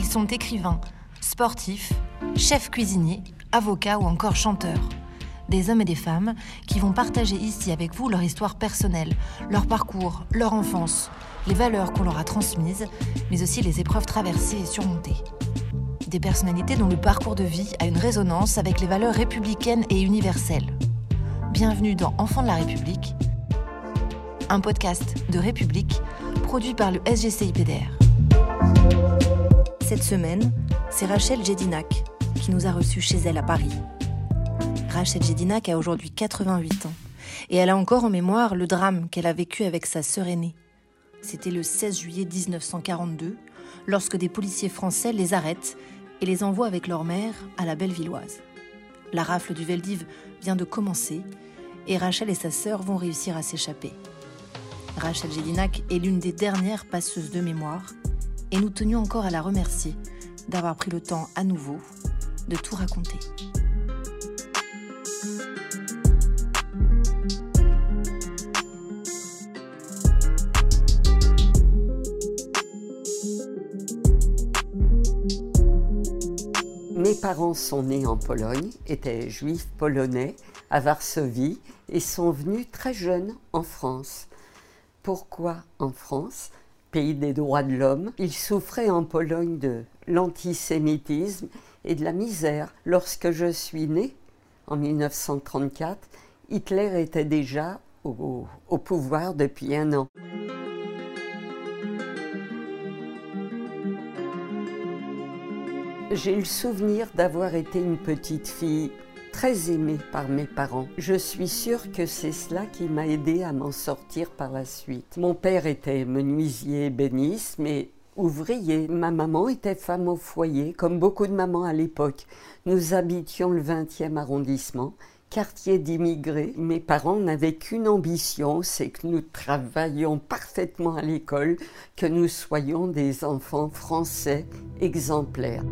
Ils sont écrivains, sportifs, chefs cuisiniers, avocats ou encore chanteurs. Des hommes et des femmes qui vont partager ici avec vous leur histoire personnelle, leur parcours, leur enfance, les valeurs qu'on leur a transmises, mais aussi les épreuves traversées et surmontées. Des personnalités dont le parcours de vie a une résonance avec les valeurs républicaines et universelles. Bienvenue dans Enfants de la République, un podcast de République produit par le SGCIPDR. Cette semaine, c'est Rachel Jedinac qui nous a reçus chez elle à Paris. Rachel Jedinac a aujourd'hui 88 ans et elle a encore en mémoire le drame qu'elle a vécu avec sa sœur aînée. C'était le 16 juillet 1942 lorsque des policiers français les arrêtent et les envoient avec leur mère à la Bellevilloise. La rafle du Veldiv vient de commencer et Rachel et sa sœur vont réussir à s'échapper. Rachel Jedinac est l'une des dernières passeuses de mémoire et nous tenions encore à la remercier d'avoir pris le temps à nouveau de tout raconter. Mes parents sont nés en Pologne, étaient juifs polonais à Varsovie et sont venus très jeunes en France. Pourquoi en France? Pays des droits de l'homme. Ils souffraient en Pologne de l'antisémitisme et de la misère. Lorsque je suis née, en 1934, Hitler était déjà au, au pouvoir depuis un an. J'ai le souvenir d'avoir été une petite fille très aimée par mes parents. Je suis sûre que c'est cela qui m'a aidé à m'en sortir par la suite. Mon père était menuisier ébéniste, mais ouvrier. Ma maman était femme au foyer, comme beaucoup de mamans à l'époque. Nous habitions le 20e arrondissement, quartier d'immigrés. Mes parents n'avaient qu'une ambition, c'est que nous travaillions parfaitement à l'école, que nous soyons des enfants français exemplaires.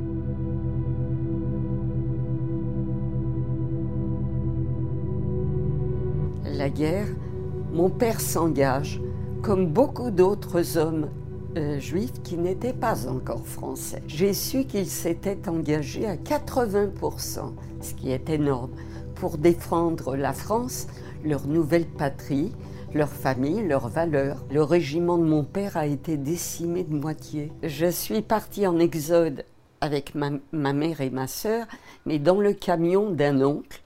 La guerre, mon père s'engage, comme beaucoup d'autres hommes euh, juifs qui n'étaient pas encore français. J'ai su qu'il s'était engagé à 80%, ce qui est énorme, pour défendre la France, leur nouvelle patrie, leur famille, leurs valeurs. Le régiment de mon père a été décimé de moitié. Je suis partie en exode avec ma, ma mère et ma sœur, mais dans le camion d'un oncle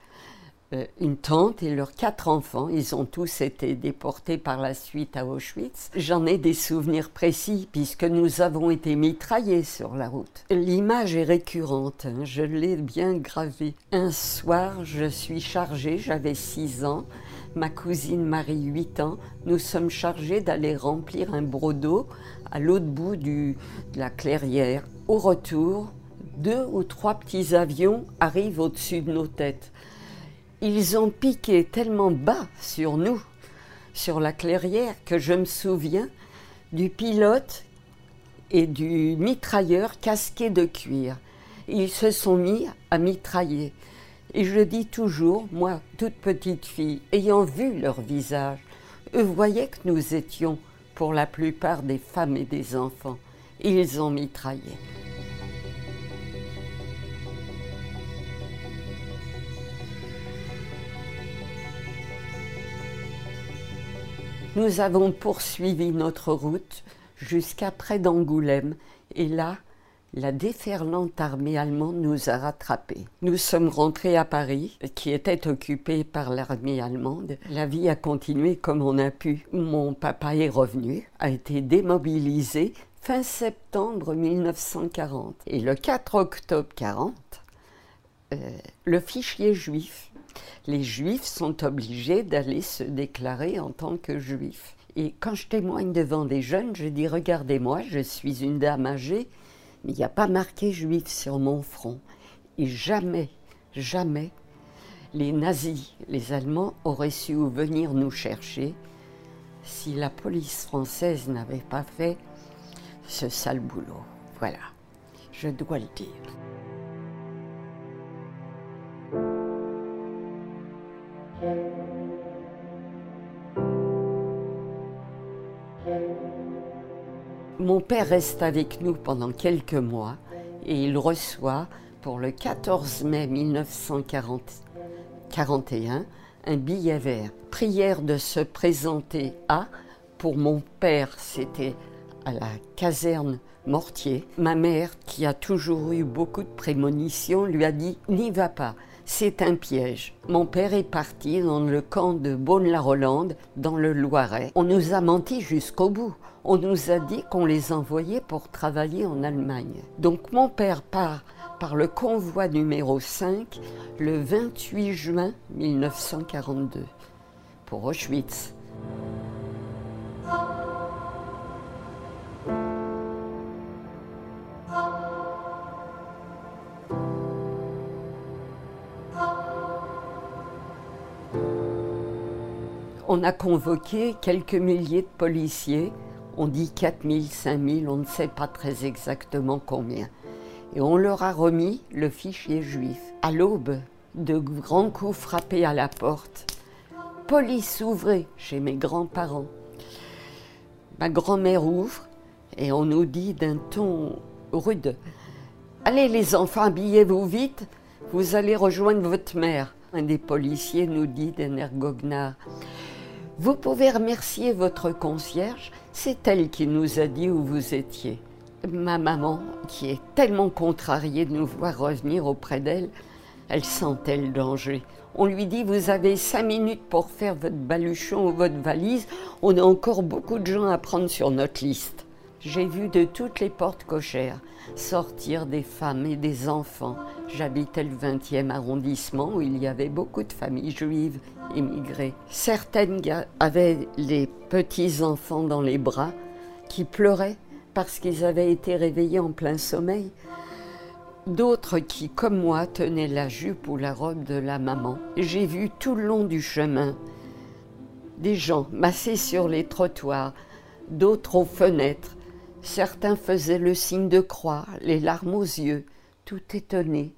une tante et leurs quatre enfants. Ils ont tous été déportés par la suite à Auschwitz. J'en ai des souvenirs précis puisque nous avons été mitraillés sur la route. L'image est récurrente, hein, je l'ai bien gravée. Un soir, je suis chargée, j'avais six ans. Ma cousine Marie, 8 ans, nous sommes chargés d'aller remplir un brodo à l'autre bout de la clairière. Au retour, deux ou trois petits avions arrivent au-dessus de nos têtes ils ont piqué tellement bas sur nous, sur la clairière, que je me souviens du pilote et du mitrailleur casqué de cuir. Ils se sont mis à mitrailler. Et je dis toujours, moi, toute petite fille, ayant vu leur visage, eux voyaient que nous étions, pour la plupart, des femmes et des enfants. Ils ont mitraillé. Nous avons poursuivi notre route jusqu'à près d'Angoulême et là, la déferlante armée allemande nous a rattrapés. Nous sommes rentrés à Paris, qui était occupé par l'armée allemande. La vie a continué comme on a pu. Mon papa est revenu, a été démobilisé fin septembre 1940. Et le 4 octobre 40, euh, le fichier juif les juifs sont obligés d'aller se déclarer en tant que juifs. Et quand je témoigne devant des jeunes, je dis Regardez-moi, je suis une dame âgée, mais il n'y a pas marqué juif sur mon front. Et jamais, jamais, les nazis, les Allemands auraient su venir nous chercher si la police française n'avait pas fait ce sale boulot. Voilà, je dois le dire. Mon père reste avec nous pendant quelques mois et il reçoit pour le 14 mai 1941 un billet vert. Prière de se présenter à, pour mon père c'était à la caserne Mortier. Ma mère, qui a toujours eu beaucoup de prémonitions, lui a dit N'y va pas, c'est un piège. Mon père est parti dans le camp de Beaune-la-Rolande, dans le Loiret. On nous a menti jusqu'au bout on nous a dit qu'on les envoyait pour travailler en Allemagne. Donc mon père part par le convoi numéro 5 le 28 juin 1942 pour Auschwitz. On a convoqué quelques milliers de policiers on dit 4000, 5000, on ne sait pas très exactement combien. Et on leur a remis le fichier juif. À l'aube, de grands coups frappés à la porte. Police ouvrez chez mes grands-parents. Ma grand-mère ouvre et on nous dit d'un ton rude Allez les enfants, habillez-vous vite, vous allez rejoindre votre mère. Un des policiers nous dit d'un air goguenard Vous pouvez remercier votre concierge, c'est elle qui nous a dit où vous étiez. Ma maman, qui est tellement contrariée de nous voir revenir auprès d'elle, elle sentait le danger. On lui dit Vous avez cinq minutes pour faire votre baluchon ou votre valise. On a encore beaucoup de gens à prendre sur notre liste. J'ai vu de toutes les portes cochères sortir des femmes et des enfants. J'habitais le 20e arrondissement où il y avait beaucoup de familles juives immigrées. Certaines avaient les petits-enfants dans les bras qui pleuraient parce qu'ils avaient été réveillés en plein sommeil. D'autres qui, comme moi, tenaient la jupe ou la robe de la maman. J'ai vu tout le long du chemin des gens massés sur les trottoirs, d'autres aux fenêtres, Certains faisaient le signe de croix, les larmes aux yeux, tout étonnés.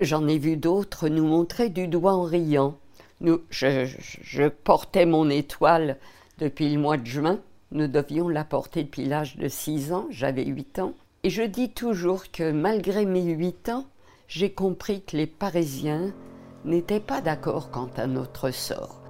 J'en ai vu d'autres nous montrer du doigt en riant. Nous, je, portais mon étoile depuis le mois de juin. Nous devions la porter depuis l'âge de 6 ans, j'avais 8 ans. Et je dis toujours que malgré mes 8 ans, j'ai compris que les Parisiens n'étaient pas d'accord quant à notre sort.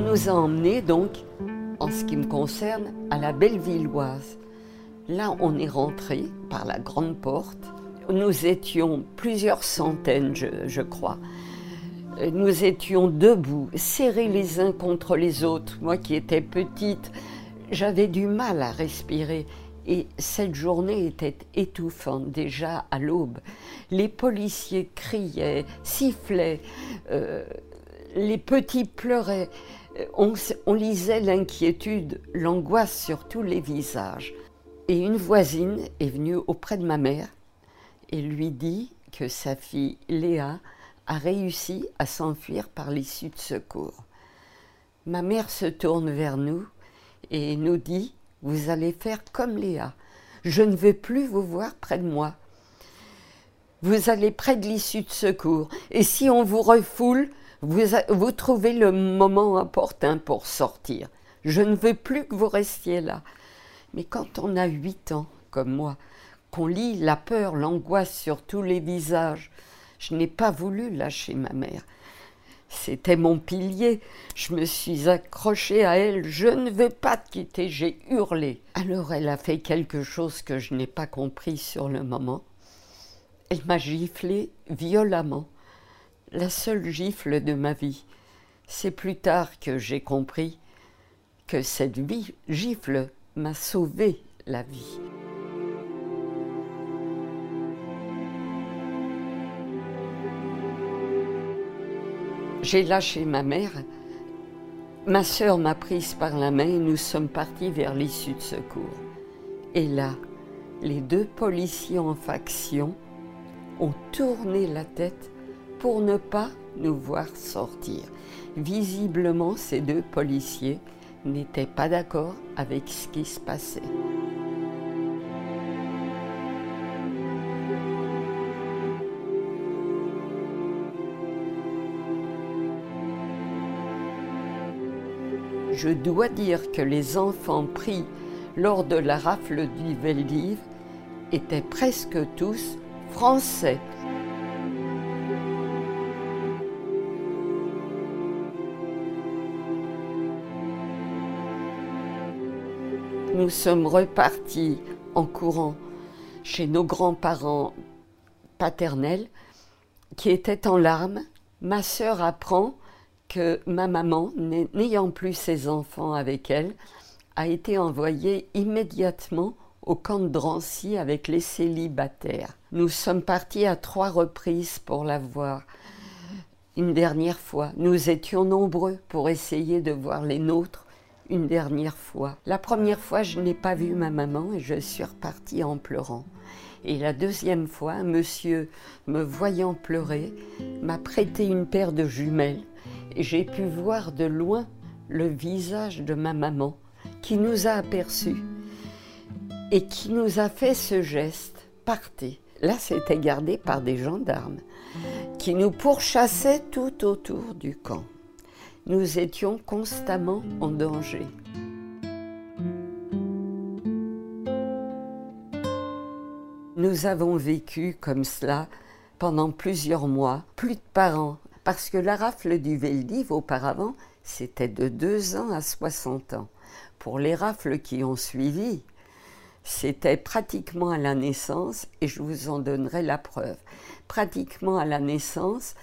Nous a emmenés donc, en ce qui me concerne, à la Bellevilloise. Là, on est rentré par la grande porte. Nous étions plusieurs centaines, je, crois. Nous étions debout, serrés les uns contre les autres. Moi qui étais petite, j'avais du mal à respirer. Et cette journée était étouffante déjà à l'aube. Les policiers criaient, sifflaient, euh, les petits pleuraient. Euh, on, lisait l'inquiétude, l'angoisse sur tous les visages. Et une voisine est venue auprès de ma mère et lui dit que sa fille Léa a réussi à s'enfuir par l'issue de secours. Ma mère se tourne vers nous et nous dit Vous allez faire comme Léa. Je ne veux plus vous voir près de moi. Vous allez près de l'issue de secours. Et si on vous refoule, vous, trouvez le moment opportun pour sortir. Je ne veux plus que vous restiez là. Mais quand on a huit ans, comme moi, qu'on lit la peur, l'angoisse sur tous les visages, je n'ai pas voulu lâcher ma mère. C'était mon pilier. Je me suis accrochée à elle. Je ne veux pas te quitter. J'ai hurlé. Alors elle a fait quelque chose que je n'ai pas compris sur le moment. Elle m'a giflé violemment la seule gifle de ma vie. C'est plus tard que j'ai compris que cette vie, gifle m'a sauvé la vie. J'ai lâché ma mère. Ma sœur m'a prise par la main et nous sommes partis vers l'issue de secours. Et là, les deux policiers en faction ont tourné la tête pour ne pas nous voir sortir. Visiblement, ces deux policiers n'étaient pas d'accord avec ce qui se passait. Je dois dire que les enfants pris lors de la rafle du Veldiv étaient presque tous français. Nous sommes repartis en courant chez nos grands-parents paternels qui étaient en larmes. Ma sœur apprend que ma maman, n'ayant plus ses enfants avec elle, a été envoyée immédiatement au camp de Drancy avec les célibataires. Nous sommes partis à trois reprises pour la voir. Une dernière fois, nous étions nombreux pour essayer de voir les nôtres une dernière fois. La première fois, je n'ai pas vu ma maman et je suis repartie en pleurant. Et la deuxième fois, monsieur, me voyant pleurer, m'a prêté une paire de jumelles j'ai pu voir de loin le visage de ma maman qui nous a aperçus et qui nous a fait ce geste partez. Là, c'était gardé par des gendarmes qui nous pourchassaient tout autour du camp. Nous étions constamment en danger. Nous avons vécu comme cela pendant plusieurs mois, plus de parents parce que la rafle du Veldiv, auparavant, c'était de 2 ans à 60 ans. Pour les rafles qui ont suivi, c'était pratiquement à la naissance, et je vous en donnerai la preuve. Pratiquement à la naissance,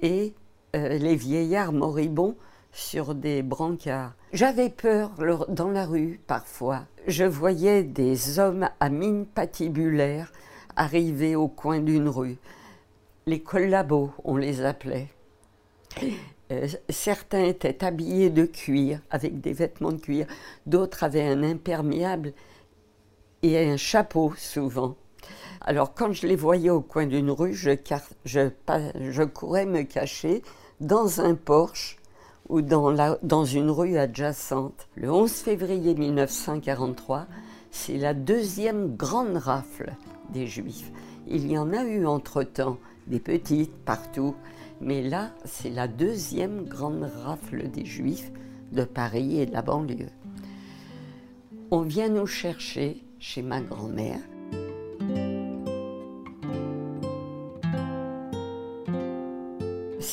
et euh, les vieillards moribonds sur des brancards. J'avais peur dans la rue parfois. Je voyais des hommes à mine patibulaire arriver au coin d'une rue. Les collabos, on les appelait. Euh, certains étaient habillés de cuir, avec des vêtements de cuir, d'autres avaient un imperméable et un chapeau souvent. Alors quand je les voyais au coin d'une rue, je, je, courais me cacher dans un porche ou dans, une rue adjacente. Le 11 février 1943, c'est la deuxième grande rafle des Juifs. Il y en a eu entre-temps, des petites partout, mais là, c'est la deuxième grande rafle des Juifs de Paris et de la banlieue. On vient nous chercher chez ma grand-mère.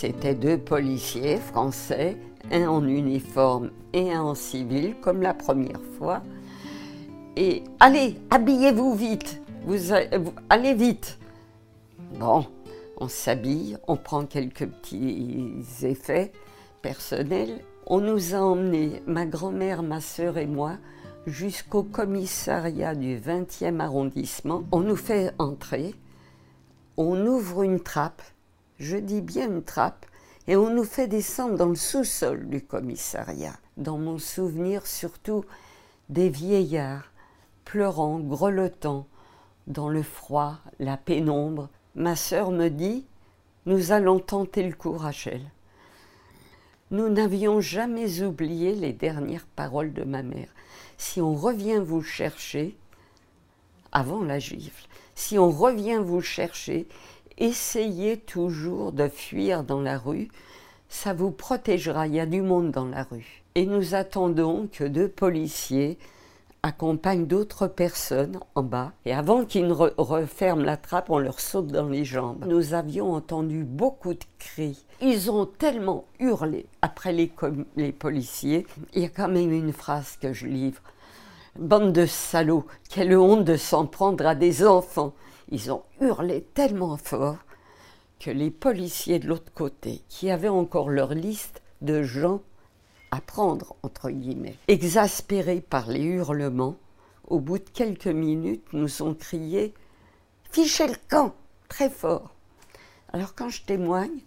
C'était deux policiers français, un en uniforme et un en civil, comme la première fois. Et allez, habillez-vous vite, vous, allez vite. Bon, on s'habille, on prend quelques petits effets personnels. On nous a emmenés, ma grand-mère, ma sœur et moi, jusqu'au commissariat du 20e arrondissement. On nous fait entrer, on ouvre une trappe, je dis bien une trappe, et on nous fait descendre dans le sous-sol du commissariat. Dans mon souvenir, surtout des vieillards, pleurant, grelottant, dans le froid, la pénombre, Ma sœur me dit Nous allons tenter le coup, Rachel. Nous n'avions jamais oublié les dernières paroles de ma mère. Si on revient vous chercher, avant la gifle, si on revient vous chercher, essayez toujours de fuir dans la rue, ça vous protégera, il y a du monde dans la rue. Et nous attendons que deux policiers accompagne d'autres personnes en bas. Et avant qu'ils ne referment la trappe, on leur saute dans les jambes. Nous avions entendu beaucoup de cris. Ils ont tellement hurlé après les, les policiers. Il y a quand même une phrase que je livre. Bande de salauds, quelle honte de s'en prendre à des enfants. Ils ont hurlé tellement fort que les policiers de l'autre côté, qui avaient encore leur liste de gens à prendre, entre guillemets. Exaspérés par les hurlements, au bout de quelques minutes, nous ont crié Fichez le camp très fort. Alors quand je témoigne,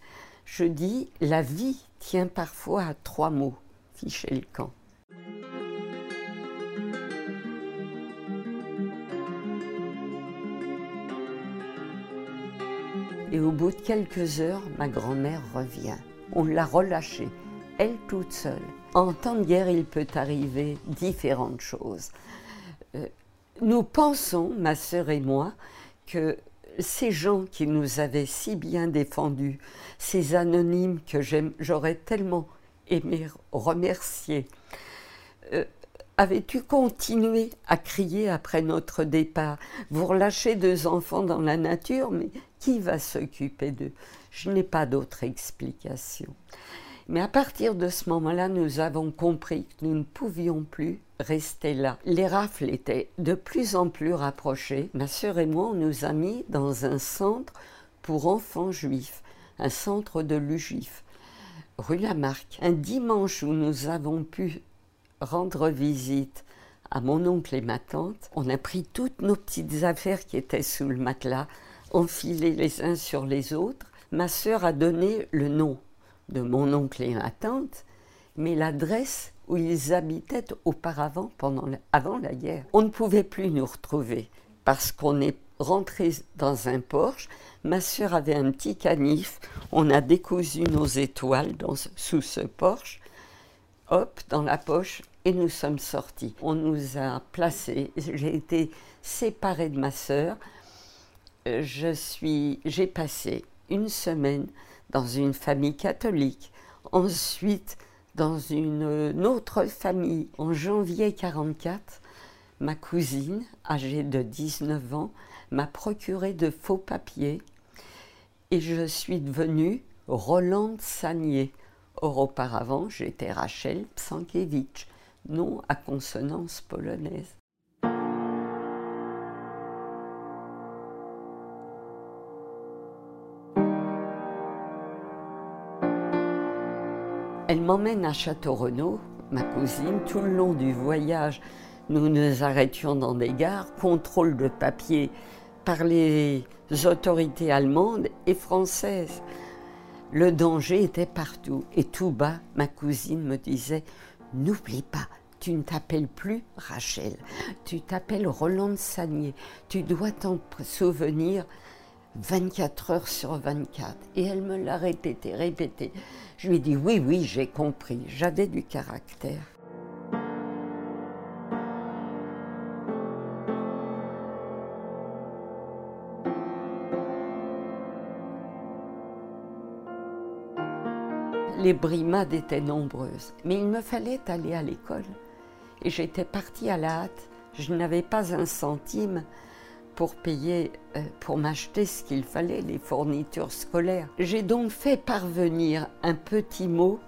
je dis La vie tient parfois à trois mots Fichez le camp. Et au bout de quelques heures, ma grand-mère revient. On l'a relâchée elle toute seule. En temps de guerre, il peut arriver différentes choses. Euh, nous pensons, ma sœur et moi, que ces gens qui nous avaient si bien défendus, ces anonymes que j'aurais tellement aimé remercier, euh, avais-tu continué à crier après notre départ? Vous relâchez deux enfants dans la nature, mais qui va s'occuper d'eux? Je n'ai pas d'autre explication. Mais à partir de ce moment-là, nous avons compris que nous ne pouvions plus rester là. Les rafles étaient de plus en plus rapprochées. Ma sœur et moi, on nous a mis dans un centre pour enfants juifs, un centre de l'UGIF, rue Lamarck. Un dimanche où nous avons pu rendre visite à mon oncle et ma tante, on a pris toutes nos petites affaires qui étaient sous le matelas, enfilées les uns sur les autres. Ma sœur a donné le nom de mon oncle et ma tante, mais l'adresse où ils habitaient auparavant, pendant, avant la guerre. On ne pouvait plus nous retrouver parce qu'on est rentré dans un porche. Ma sœur avait un petit canif. On a décousu nos étoiles sous ce porche. Hop, dans la poche, et nous sommes sortis. On nous a placés. J'ai été séparée de ma sœur. Euh, je suis, j'ai passé une semaine dans une famille catholique, ensuite dans une autre famille. En janvier 44, ma cousine, âgée de 19 ans, m'a procuré de faux papiers et je suis devenue Rolande Sagnier. Or, auparavant, j'étais Rachel Psankiewicz, nom à consonance polonaise. Elle m'emmène à Château-Renaud, ma cousine, tout le long du voyage. Nous nous arrêtions dans des gares, contrôle de papier par les autorités allemandes et françaises. Le danger était partout. Et tout bas, ma cousine me disait N'oublie pas, tu ne t'appelles plus Rachel, tu t'appelles Roland Sagnier. Tu dois t'en souvenir 24 heures sur 24. Et elle me l'a répété, répété. Je lui ai dit oui, oui, j'ai compris. J'avais du caractère. Les brimades étaient nombreuses, mais il me fallait aller à l'école. Et j'étais partie à la hâte. Je n'avais pas un centime pour payer, euh, pour m'acheter ce qu'il fallait, les fournitures scolaires. J'ai donc fait parvenir un petit mot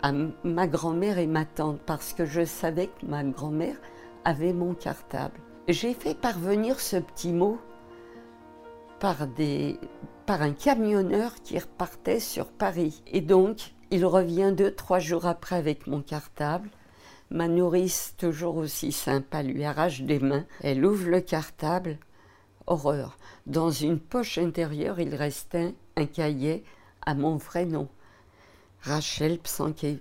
à ma grand-mère et ma tante parce que je savais que ma grand-mère avait mon cartable. J'ai fait parvenir ce petit mot par, des, par un camionneur qui repartait sur Paris. Et donc, il revient deux, trois jours après avec mon cartable. Ma nourrice, toujours aussi sympa, lui arrache des mains. Elle ouvre le cartable horreur. Dans une poche intérieure, il restait un cahier à mon vrai nom. Rachel Psankiewicz.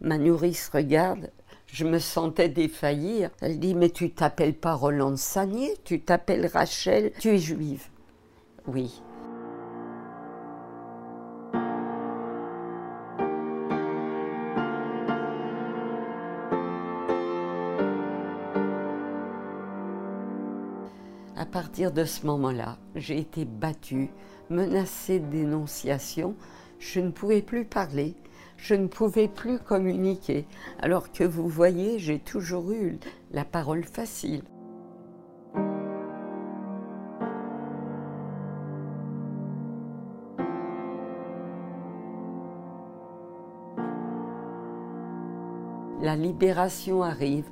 Ma nourrice regarde, je me sentais défaillir. Elle dit Mais tu t'appelles pas Roland Sagnier, tu t'appelles Rachel, tu es juive. Oui. À partir de ce moment-là, j'ai été battue, menacée de dénonciation. Je ne pouvais plus parler, je ne pouvais plus communiquer, alors que vous voyez, j'ai toujours eu la parole facile. La libération arrive,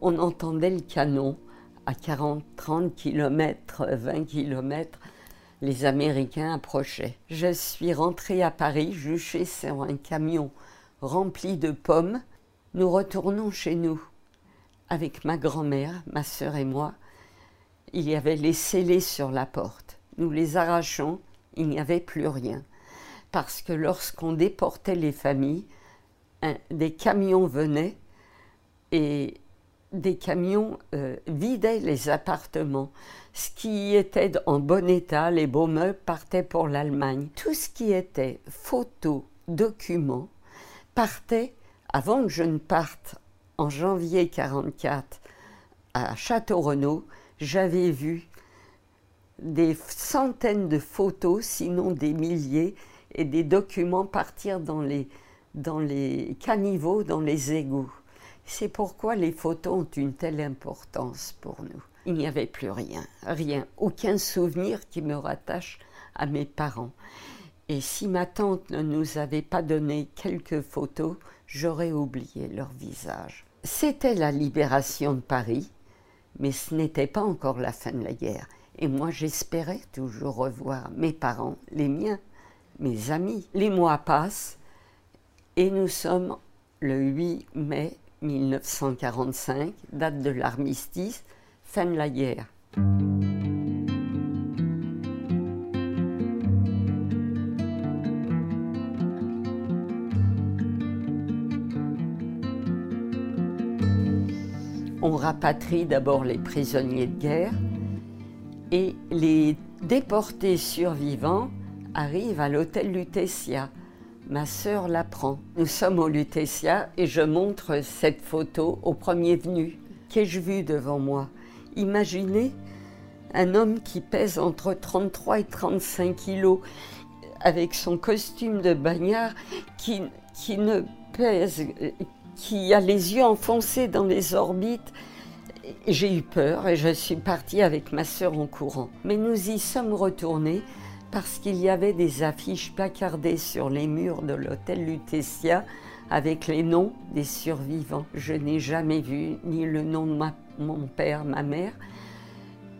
on entendait le canon, à 40, 30 km, 20 km, les Américains approchaient. Je suis rentrée à Paris, juchée sur un camion rempli de pommes. Nous retournons chez nous avec ma grand-mère, ma sœur et moi. Il y avait les scellés sur la porte. Nous les arrachons, il n'y avait plus rien. Parce que lorsqu'on déportait les familles, des camions venaient et des camions euh, vidaient les appartements. Ce qui était en bon état, les beaux meubles partaient pour l'Allemagne. Tout ce qui était photos, documents partaient, avant que je ne parte en janvier 1944 à Château-Renaud, j'avais vu des centaines de photos, sinon des milliers, et des documents partir dans les, dans les caniveaux, dans les égouts. C'est pourquoi les photos ont une telle importance pour nous. Il n'y avait plus rien, rien, aucun souvenir qui me rattache à mes parents. Et si ma tante ne nous avait pas donné quelques photos, j'aurais oublié leur visage. C'était la libération de Paris, mais ce n'était pas encore la fin de la guerre. Et moi, j'espérais toujours revoir mes parents, les miens, mes amis. Les mois passent et nous sommes le 8 mai 1945, date de l'armistice, fin de la guerre. On rapatrie d'abord les prisonniers de guerre et les déportés survivants arrivent à l'hôtel Lutetia. Ma sœur l'apprend. Nous sommes au Lutetia et je montre cette photo au premier venu. Qu'ai-je vu devant moi? Imaginez un homme qui pèse entre 33 et 35 kilos avec son costume de bagnard qui, ne pèse, qui a les yeux enfoncés dans les orbites j'ai eu peur et je suis partie avec ma sœur en courant. Mais nous y sommes retournés parce qu'il y avait des affiches placardées sur les murs de l'hôtel Lutetia avec les noms des survivants. Je n'ai jamais vu ni le nom de mon père, ma mère,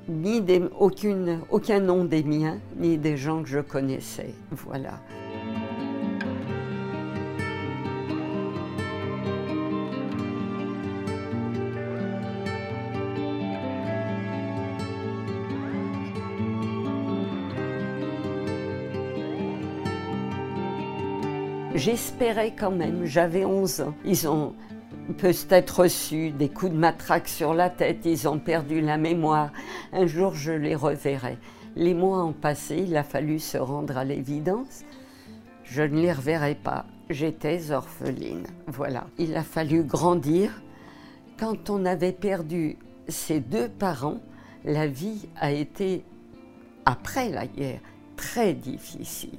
ni aucun nom des miens, ni des gens que je connaissais. Voilà. J'espérais quand même, j'avais 11 ans. Ils ont peut-être reçu des coups de matraque sur la tête, ils ont perdu la mémoire. Un jour, je les reverrai. Les mois ont passé, il a fallu se rendre à l'évidence. Je ne les reverrai pas. J'étais orpheline. Voilà. Il a fallu grandir. Quand on avait perdu ses deux parents, la vie a été, après la guerre, très difficile.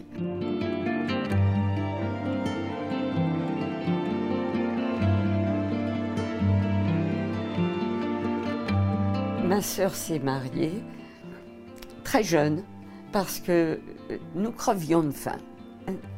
Ma sœur s'est mariée très jeune parce que euh, nous crevions de faim.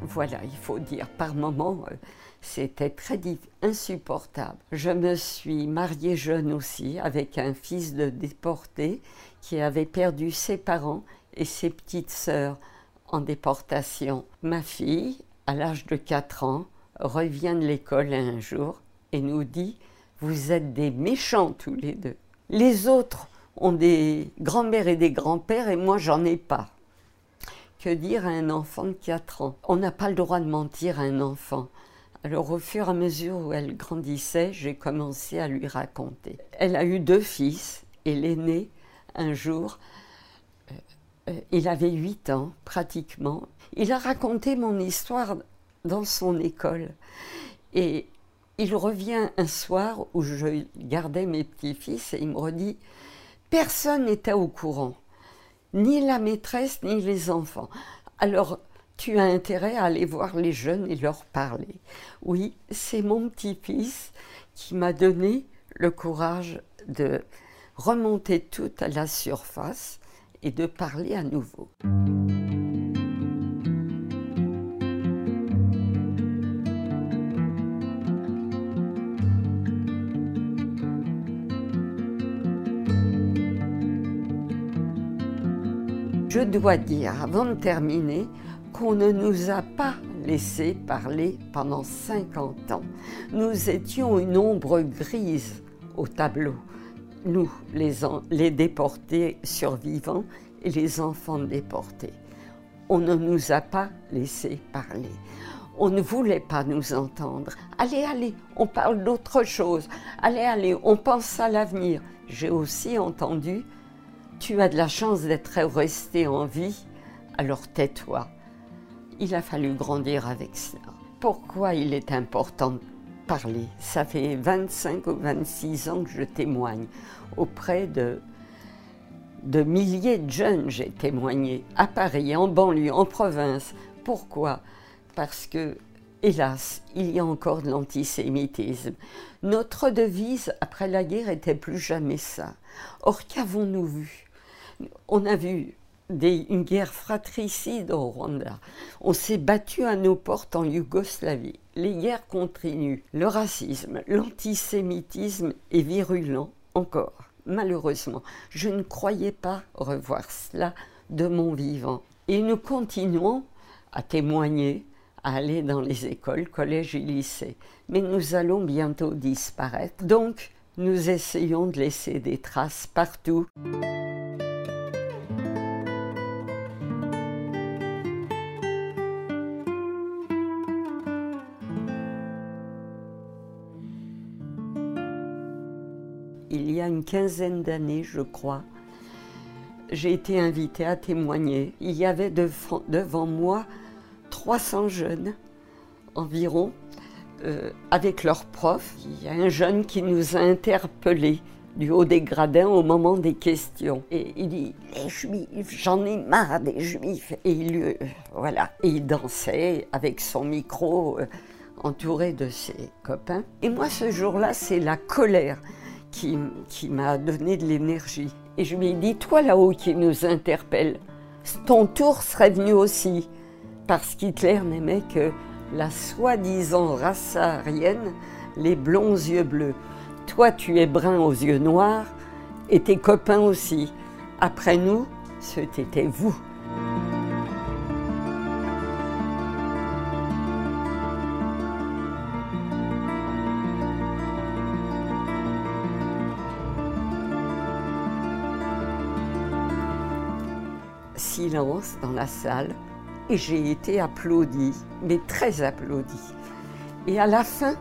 Voilà, il faut dire, par moments, euh, c'était très insupportable. Je me suis mariée jeune aussi avec un fils de déporté qui avait perdu ses parents et ses petites sœurs en déportation. Ma fille, à l'âge de 4 ans, revient de l'école un jour et nous dit Vous êtes des méchants tous les deux. Les autres ont des grands-mères et des grands-pères et moi j'en ai pas. Que dire à un enfant de 4 ans? On n'a pas le droit de mentir à un enfant. Alors au fur et à mesure où elle grandissait, j'ai commencé à lui raconter. Elle a eu deux fils et l'aîné, un jour, euh, euh, il avait 8 ans pratiquement. Il a raconté mon histoire dans son école. Et il revient un soir où je gardais mes petits-fils et il me redit Personne n'était au courant, ni la maîtresse, ni les enfants. Alors, tu as intérêt à aller voir les jeunes et leur parler. Oui, c'est mon petit-fils qui m'a donné le courage de remonter tout à la surface et de parler à nouveau. Je dois dire, avant de terminer, qu'on ne nous a pas laissé parler pendant 50 ans. Nous étions une ombre grise au tableau. Nous, les, déportés survivants et les enfants déportés. On ne nous a pas laissé parler. On ne voulait pas nous entendre. Allez, allez, on parle d'autre chose. Allez, allez, on pense à l'avenir. J'ai aussi entendu tu as de la chance d'être resté en vie, alors tais-toi. Il a fallu grandir avec cela. pourquoi il est important de parler? Ça fait 25 ou 26 ans que je témoigne auprès de, milliers de jeunes. J'ai témoigné à Paris, en banlieue, en province. Pourquoi? Parce que, hélas, il y a encore de l'antisémitisme. Notre devise après la guerre était plus jamais ça. Or, qu'avons-nous vu? On a vu une guerre fratricide au Rwanda. On s'est battu à nos portes en Yougoslavie. Les guerres continuent. Le racisme, l'antisémitisme est virulent encore. Malheureusement, je ne croyais pas revoir cela de mon vivant. Et nous continuons à témoigner, à aller dans les écoles, collèges et lycées. Mais nous allons bientôt disparaître. Donc, nous essayons de laisser des traces partout. Une quinzaine d'années, je crois, j'ai été invitée à témoigner. Il y avait devant, moi 300 jeunes environ, euh, avec leurs profs. Il y a un jeune qui nous a interpellés du haut des gradins au moment des questions. Et il dit Les juifs, j'en ai marre des juifs. Et il, euh, voilà. Et il dansait avec son micro, euh, entouré de ses copains. Et moi, ce jour-là, c'est la colère qui, m'a donné de l'énergie. Et je lui ai dit, toi là-haut qui nous interpelle, ton tour serait venu aussi, parce qu'Hitler n'aimait que la soi-disant race aryenne, les blonds yeux bleus. Toi, tu es brun aux yeux noirs, et tes copains aussi. Après nous, c'était vous. Dans la salle et j'ai été applaudie, mais très applaudie. Et à la fin,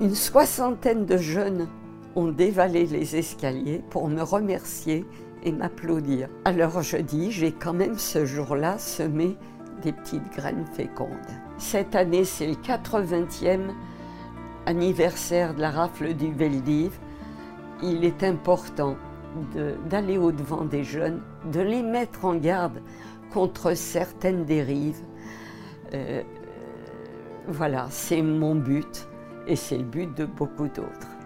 une soixantaine de jeunes ont dévalé les escaliers pour me remercier et m'applaudir. Alors je dis, j'ai quand même ce jour-là semé des petites graines fécondes. Cette année, c'est le 80e anniversaire de la rafle du Veldiv. Il est important d'aller au-devant des jeunes, de les mettre en garde contre certaines dérives. Euh, voilà, c'est mon but et c'est le but de beaucoup d'autres.